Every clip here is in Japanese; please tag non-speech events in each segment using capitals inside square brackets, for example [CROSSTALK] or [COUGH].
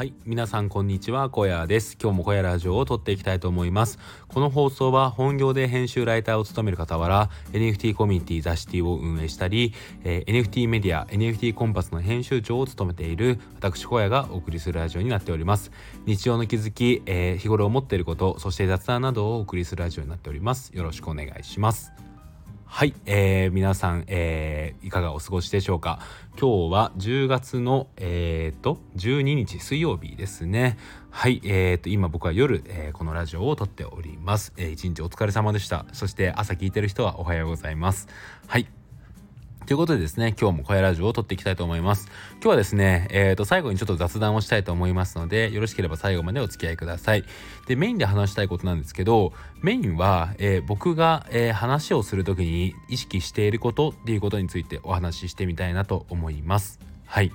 はい皆さんこんにちは小屋です。今日も小屋ラジオを撮っていきたいと思います。この放送は本業で編集ライターを務める傍ら NFT コミュニティザシティを運営したり、えー、NFT メディア NFT コンパスの編集長を務めている私小屋がお送りするラジオになっております。日常の気づき、えー、日頃思っていることそして雑談などをお送りするラジオになっております。よろしくお願いします。はい、えー、皆さん、えー、いかがお過ごしでしょうか？今日は10月の、えーと、12日水曜日ですね。はい、えーと、今僕は夜、えー、このラジオを撮っております、えー、一日お疲れ様でした。そして朝聞いてる人はおはようございます。はいということでですね、今日も小屋ラジオを撮っていきたいと思います。今日はですね、えっ、ー、と、最後にちょっと雑談をしたいと思いますので、よろしければ最後までお付き合いください。で、メインで話したいことなんですけど、メインは、えー、僕が、えー、話をするときに意識していることっていうことについてお話ししてみたいなと思います。はい。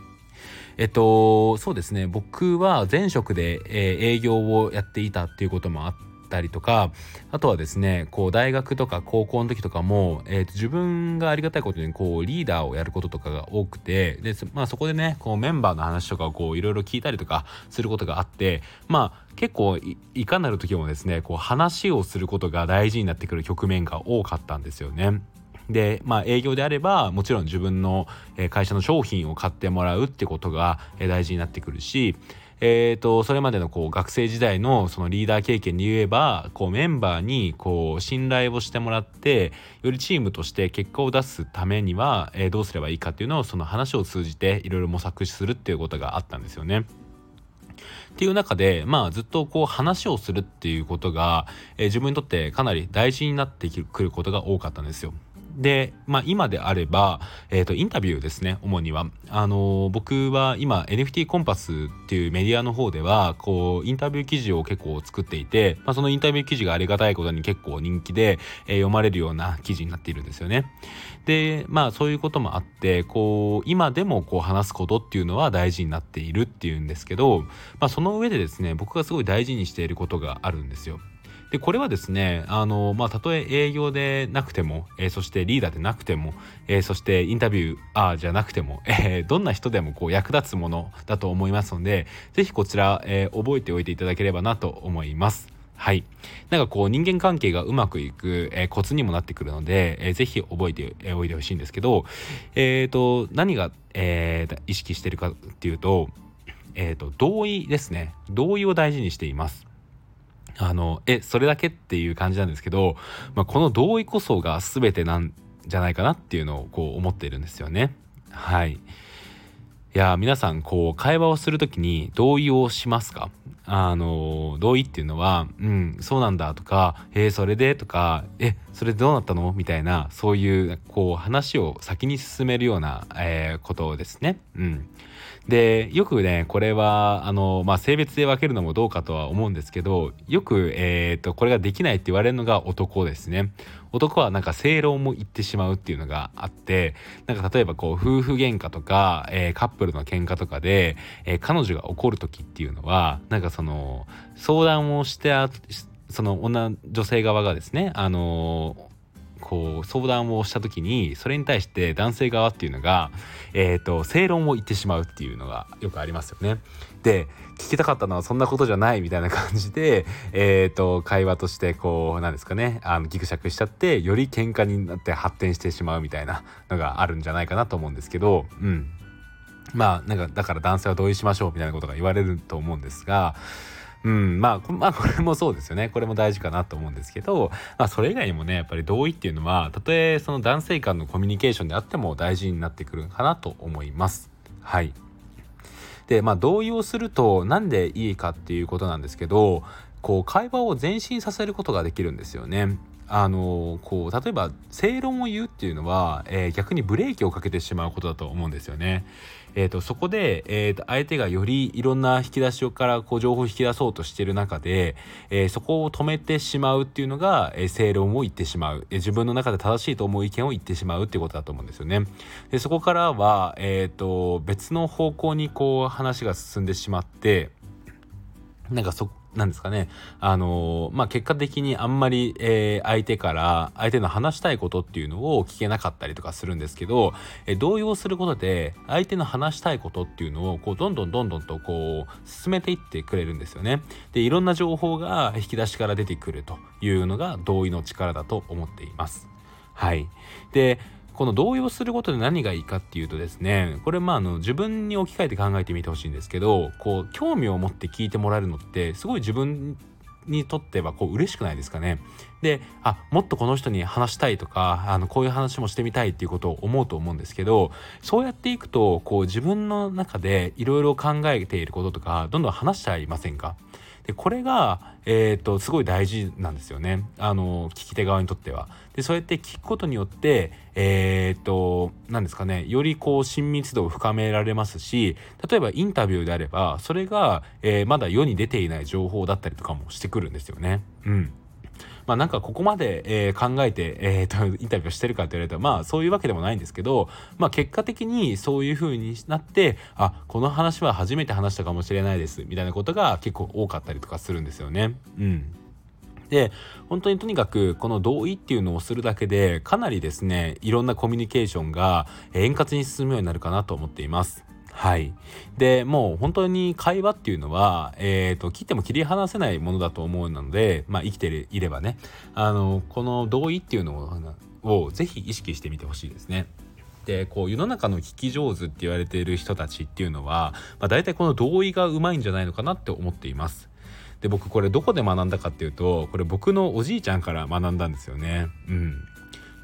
えっと、そうですね、僕は前職で、えー、営業をやっていたっていうこともあって、たりとかあとはですねこう大学とか高校の時とかも、えーと、自分がありがたいことにこうリーダーをやることとかが多くてで、まあ、そこでねこうメンバーの話とかをこういろいろ聞いたりとかすることがあってまあ結構いかなる時もですねこう話をすることが大事になってくる局面が多かったんですよね。で、まあ、営業であればもちろん自分の会社の商品を買ってもらうってことが大事になってくるしえーと、それまでのこう学生時代のそのリーダー経験で言えばこうメンバーにこう信頼をしてもらってよりチームとして結果を出すためには、えー、どうすればいいかっていうのをその話を通じていろいろ模索するっていうことがあったんですよね。っていう中で、まあ、ずっとこう話をするっていうことが、えー、自分にとってかなり大事になってくることが多かったんですよ。で、まあ、今であれば、えーと、インタビューですね主にはあのー、僕は今 NFT コンパスっていうメディアの方ではこうインタビュー記事を結構作っていて、まあ、そのインタビュー記事がありがたいことに結構人気で、えー、読まれるような記事になっているんですよね。でまあそういうこともあってこう今でもこう話すことっていうのは大事になっているっていうんですけど、まあ、その上でですね僕がすごい大事にしていることがあるんですよ。でこれはですねあのまあたとえ営業でなくても、えー、そしてリーダーでなくても、えー、そしてインタビューあーじゃなくても、えー、どんな人でもこう役立つものだと思いますので是非こちら、えー、覚えておいていただければなと思います。はい。なんかこう人間関係がうまくいく、えー、コツにもなってくるので、えー、ぜひ覚えておいてほしいんですけど、えっ、ー、と、何が、えー、意識してるかっていうと、えっ、と、同意ですね。同意を大事にしています。あの、え、それだけっていう感じなんですけど、まあ、この同意こそが全てなんじゃないかなっていうのをこう思っているんですよね。はい。いや、皆さん、こう、会話をする時に同意をしますか？あの、同意っていうのは、うん、そうなんだとか、えー、それでとか、え、それでどうなったの？みたいな、そういう、こう、話を先に進めるような、えー、ことですね。うん。でよくねこれはあの、まあ、性別で分けるのもどうかとは思うんですけどよく、えーと、これができないって言われるのが男ですね。男はなんか正論も言ってしまうっていうのがあってなんか例えばこう夫婦喧嘩とか、えー、カップルの喧嘩とかで、えー、彼女が怒る時っていうのはなんかその相談をしてその女女性側がですねあのこう相談をした時にそれに対して男性側っていうのが、えーと、正論を言ってしまうっていうのがよくありますよね。で聞きたかったのはそんなことじゃないみたいな感じで、[LAUGHS] えーと、会話としてこうなんですかねあのギクシャクしちゃってより喧嘩になって発展してしまうみたいなのがあるんじゃないかなと思うんですけど、うん、まあなんかだから男性は同意しましょうみたいなことが言われると思うんですがうん、まあ、まあ、これもそうですよね。これも大事かなと思うんですけど、まあ、それ以外にもね、やっぱり同意っていうのは、たとえその男性間のコミュニケーションであっても大事になってくるかなと思います。はい。で、まあ、同意をすると、なんでいいかっていうことなんですけど、こう、会話を前進させることができるんですよね。あのこう例えば正論を言うっていうのは、えー、逆にブレーキをかけてしまうことだと思うんですよね。えーと、そこで、えーと、相手がよりいろんな引き出しからこう情報を引き出そうとしている中で、えー、そこを止めてしまうっていうのが、えー、正論を言ってしまう、えー、自分の中で正しいと思う意見を言ってしまうっていうことだと思うんですよね。でそこからは、えーと別の方向にこう話が進んでしまってなんかそなんですかねあのまあ結果的にあんまり、えー、相手から相手の話したいことっていうのを聞けなかったりとかするんですけど、えー、動揺することで相手の話したいことっていうのをこうどんどんどんどんとこう進めていってくれるんですよね。でいろんな情報が引き出しから出てくるというのが同意の力だと思っています。はい、でこの動揺することで何がいいかっていうとですねこれまああの自分に置き換えて考えてみてほしいんですけどこう興味を持って聞いてもらえるのってすごい自分にとってはこう嬉しくないですかね。であもっとこの人に話したいとかあのこういう話もしてみたいっていうことを思うと思うんですけどそうやっていくとこう自分の中でいろいろ考えていることとかどんどん話しちゃいませんか？でこれが、えーと、すごい大事なんですよねあの聞き手側にとっては。でそうやって聞くことによってえっ、と何ですかねよりこう親密度を深められますし例えばインタビューであればそれが、えー、まだ世に出ていない情報だったりとかもしてくるんですよね。うんまあなんかここまで、えー、考えて、えーと、インタビューしてるかって言われたらまあそういうわけでもないんですけど、まあ、結果的にそういう風になってあこの話は初めて話したかもしれないですみたいなことが結構多かったりとかするんですよね。うんで本当にとにかくこの同意っていうのをするだけでかなりですねいろんなコミュニケーションが円滑に進むようになるかなと思っています。はい。で、もう本当に会話っていうのは、えっ、ー、と、切っても切り離せないものだと思うので、まあ生きていればね、あの、この同意っていうのを、をぜひ意識してみてほしいですね。でこう世の中の聞き上手って言われている人たちっていうのは、まあ、大体この同意がうまいんじゃないのかなって思っています。で僕これどこで学んだかっていうとこれ僕のおじいちゃんから学んだんですよね。うん。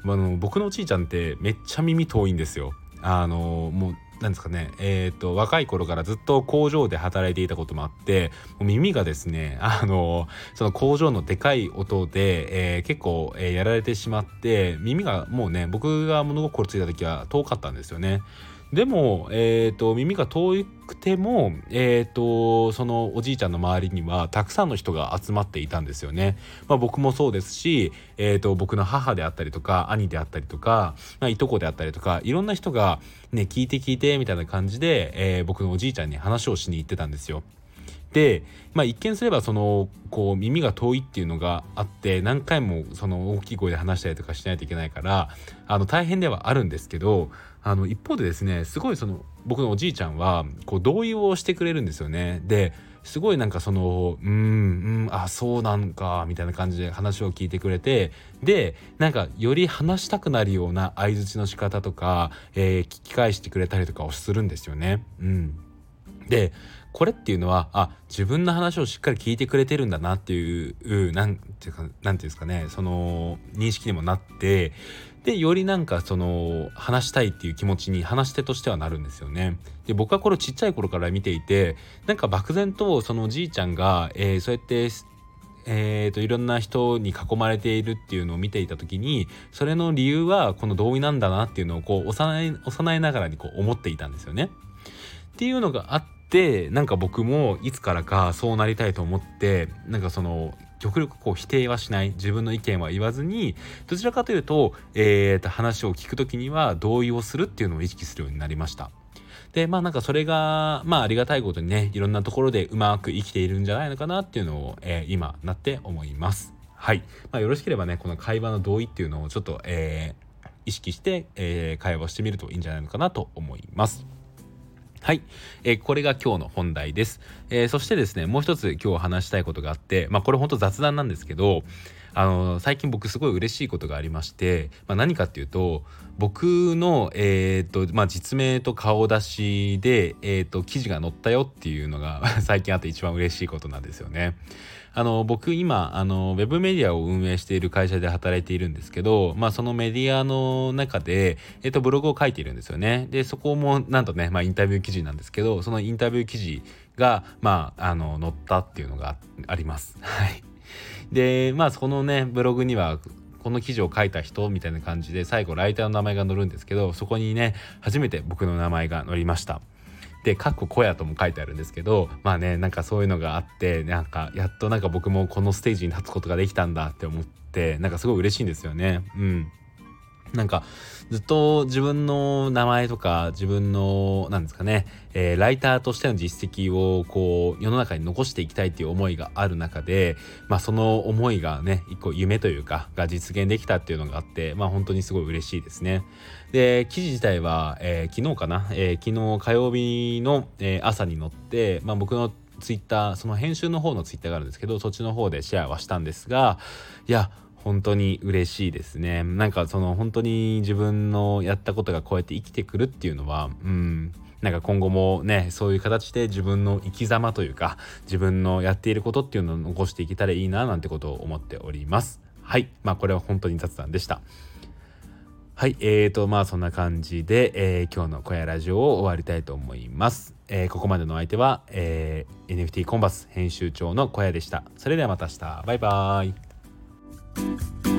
あの僕のおじいちゃんってめっちゃ耳遠いんですよ。あのもうなんですかね、えーと、若い頃からずっと工場で働いていたこともあって耳がですねあのその工場のでかい音で、えー、結構、えー、やられてしまって耳がもうね僕が物心ついた時は遠かったんですよね。でも、えーと、耳が遠いても、えーと、そのおじいちゃんの周りにはたくさんの人が集まっていたんですよね。まあ、僕もそうですし、えーと、僕の母であったりとか兄であったりとか、まあ、いとこであったりとかいろんな人が、ね、聞いて聞いてみたいな感じで、えー、僕のおじいちゃんに話をしに行ってたんですよ。で、まあ、一見すればそのこう耳が遠いっていうのがあって何回もその大きい声で話したりとかしないといけないからあの大変ではあるんですけどあの一方でですねすごいその僕のおじいちゃんはこう同意をしてくれるんですよね。ですごいなんかそのうんうんあそうなんかみたいな感じで話を聞いてくれてでなんかより話したくなるような相づちの仕方とか、えー、聞き返してくれたりとかをするんですよね。うん、でこれっていうのはあ自分の話をしっかり聞いてくれてるんだなっていう何ていうか何ていうんですかねその認識にもなってでよりなんかその話したいっていう気持ちに話し手としてはなるんですよね。で僕はこれちっちゃい頃から見ていてなんか漠然とそのおじいちゃんが、えー、そうやってえーと、いろんな人に囲まれているっていうのを見ていた時にそれの理由はこの同意なんだなっていうのをこう幼い幼いながらにこう思っていたんですよね。っていうのがあってなんか僕もいつからかそうなりたいと思ってなんかその極力こう否定はしない自分の意見は言わずにどちらかというと,、えー、と話を聞く時には同意をするっていうのを意識するようになりました。でまあなんかそれがまあありがたいことにねいろんなところでうまく生きているんじゃないのかなっていうのを、えー、今なって思います。はい、まあ、よろしければねこの会話の同意っていうのをちょっと、えー、意識して、えー、会話をしてみるといいんじゃないのかなと思います。はい、えー、これが今日の本題です、えー、そしてですねもう一つ今日話したいことがあってまあこれほんと雑談なんですけどあの最近僕すごい嬉しいことがありまして、まあ、何かっていうと僕の、えーとまあ、実名と顔出しで、えーと、記事が載ったよっていうのが [LAUGHS] 最近あって一番嬉しいことなんですよね。あの僕今あのウェブメディアを運営している会社で働いているんですけど、まあ、そのメディアの中で、えーと、ブログを書いているんですよね。でそこもなんとね、まあ、インタビュー記事なんですけどそのインタビュー記事が、まあ、あの載ったっていうのがあります。はいでまあそのねブログにはこの記事を書いた人みたいな感じで最後ライターの名前が載るんですけどそこにね初めて僕の名前が載りました。で、かっこ小屋とも書いてあるんですけど、まあね、なんかそういうのがあって、なんかやっとなんか僕もこのステージに立つことができたんだって思って、なんかすごい嬉しいんですよね。うん。なんかずっと自分の名前とか自分のなんですかね、えー、ライターとしての実績をこう世の中に残していきたいっていう思いがある中で、まあ、その思いがね一個夢というかが実現できたっていうのがあってまあ本当にすごい嬉しいですね。で記事自体は、えー、昨日かな、えー、昨日火曜日の、え朝に乗って、まあ、僕のツイッターその編集の方のツイッターがあるんですけどそっちの方でシェアはしたんですがいや本当に嬉しいですねなんかその本当に自分のやったことがこうやって生きてくるっていうのはうんなんか今後もねそういう形で自分の生き様というか自分のやっていることっていうのを残していけたらいいななんてことを思っておりますはいまあこれは本当に雑談でしたはい、えーと、まあそんな感じで、えー、今日の小屋ラジオを終わりたいと思います。えー、ここまでのお相手は、えー、NFT コンバス編集長の小屋でした。それではまた明日。バイバーイ。Bye.